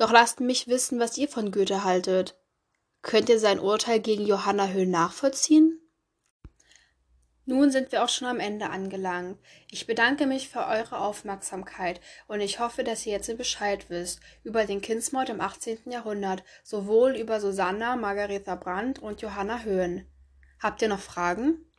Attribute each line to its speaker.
Speaker 1: Doch lasst mich wissen, was ihr von Goethe haltet. Könnt ihr sein Urteil gegen Johanna Höhn nachvollziehen? Nun sind wir auch schon am Ende angelangt. Ich bedanke mich für eure Aufmerksamkeit und ich hoffe, dass ihr jetzt Bescheid wisst über den Kindsmord im 18. Jahrhundert, sowohl über Susanna, Margaretha Brandt und Johanna Höhn. Habt ihr noch Fragen?